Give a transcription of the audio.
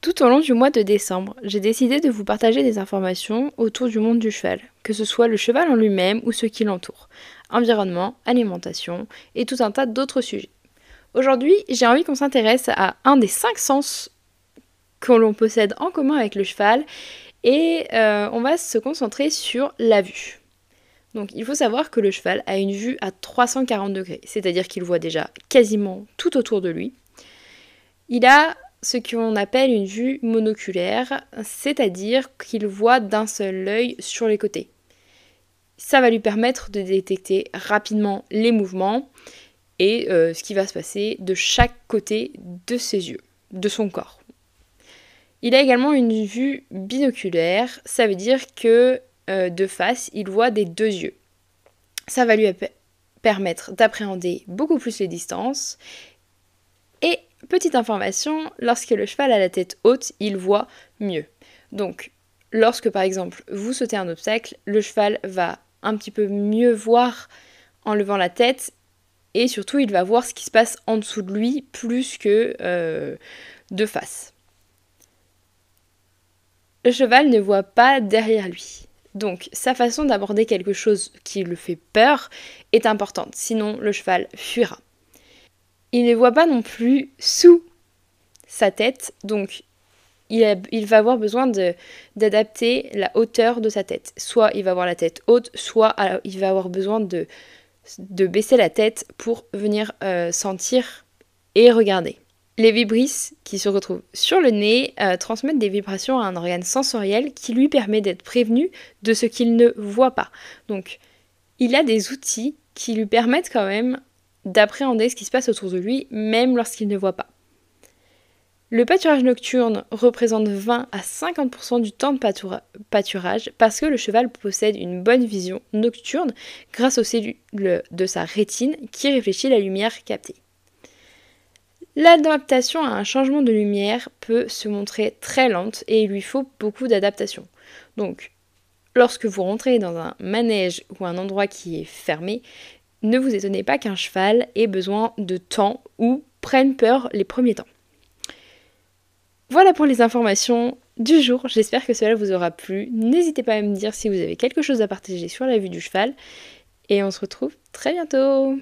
Tout au long du mois de décembre, j'ai décidé de vous partager des informations autour du monde du cheval, que ce soit le cheval en lui-même ou ce qui l'entoure, environnement, alimentation et tout un tas d'autres sujets. Aujourd'hui, j'ai envie qu'on s'intéresse à un des cinq sens que l'on possède en commun avec le cheval et euh, on va se concentrer sur la vue. Donc il faut savoir que le cheval a une vue à 340 degrés, c'est-à-dire qu'il voit déjà quasiment tout autour de lui. Il a ce qu'on appelle une vue monoculaire, c'est-à-dire qu'il voit d'un seul œil sur les côtés. Ça va lui permettre de détecter rapidement les mouvements et euh, ce qui va se passer de chaque côté de ses yeux, de son corps. Il a également une vue binoculaire, ça veut dire que euh, de face, il voit des deux yeux. Ça va lui permettre d'appréhender beaucoup plus les distances Petite information, lorsque le cheval a la tête haute, il voit mieux. Donc, lorsque par exemple vous sautez un obstacle, le cheval va un petit peu mieux voir en levant la tête et surtout il va voir ce qui se passe en dessous de lui plus que euh, de face. Le cheval ne voit pas derrière lui. Donc sa façon d'aborder quelque chose qui le fait peur est importante, sinon le cheval fuira. Il ne voit pas non plus sous sa tête, donc il, va avoir besoin d'adapter la hauteur de sa tête. Soit il va avoir la tête haute, soit il va avoir besoin de, de baisser la tête pour venir euh, sentir et regarder. Les vibrisses qui se retrouvent sur le nez euh, transmettent des vibrations à un organe sensoriel qui lui permet d'être prévenu de ce qu'il ne voit pas. Donc, il a des outils qui lui permettent quand même d'appréhender ce qui se passe autour de lui, même lorsqu'il ne voit pas. Le pâturage nocturne représente 20 à 50% du temps de pâturage parce que le cheval possède une bonne vision nocturne grâce aux cellules de sa rétine qui réfléchit la lumière captée. L'adaptation à un changement de lumière peut se montrer très lente et il lui faut beaucoup d'adaptation. Donc, lorsque vous rentrez dans un manège ou un endroit qui est fermé, ne vous étonnez pas qu'un cheval ait besoin de temps ou prenne peur les premiers temps. Voilà pour les informations du jour, j'espère que cela vous aura plu. N'hésitez pas à me dire si vous avez quelque chose à partager sur la vue du cheval et on se retrouve très bientôt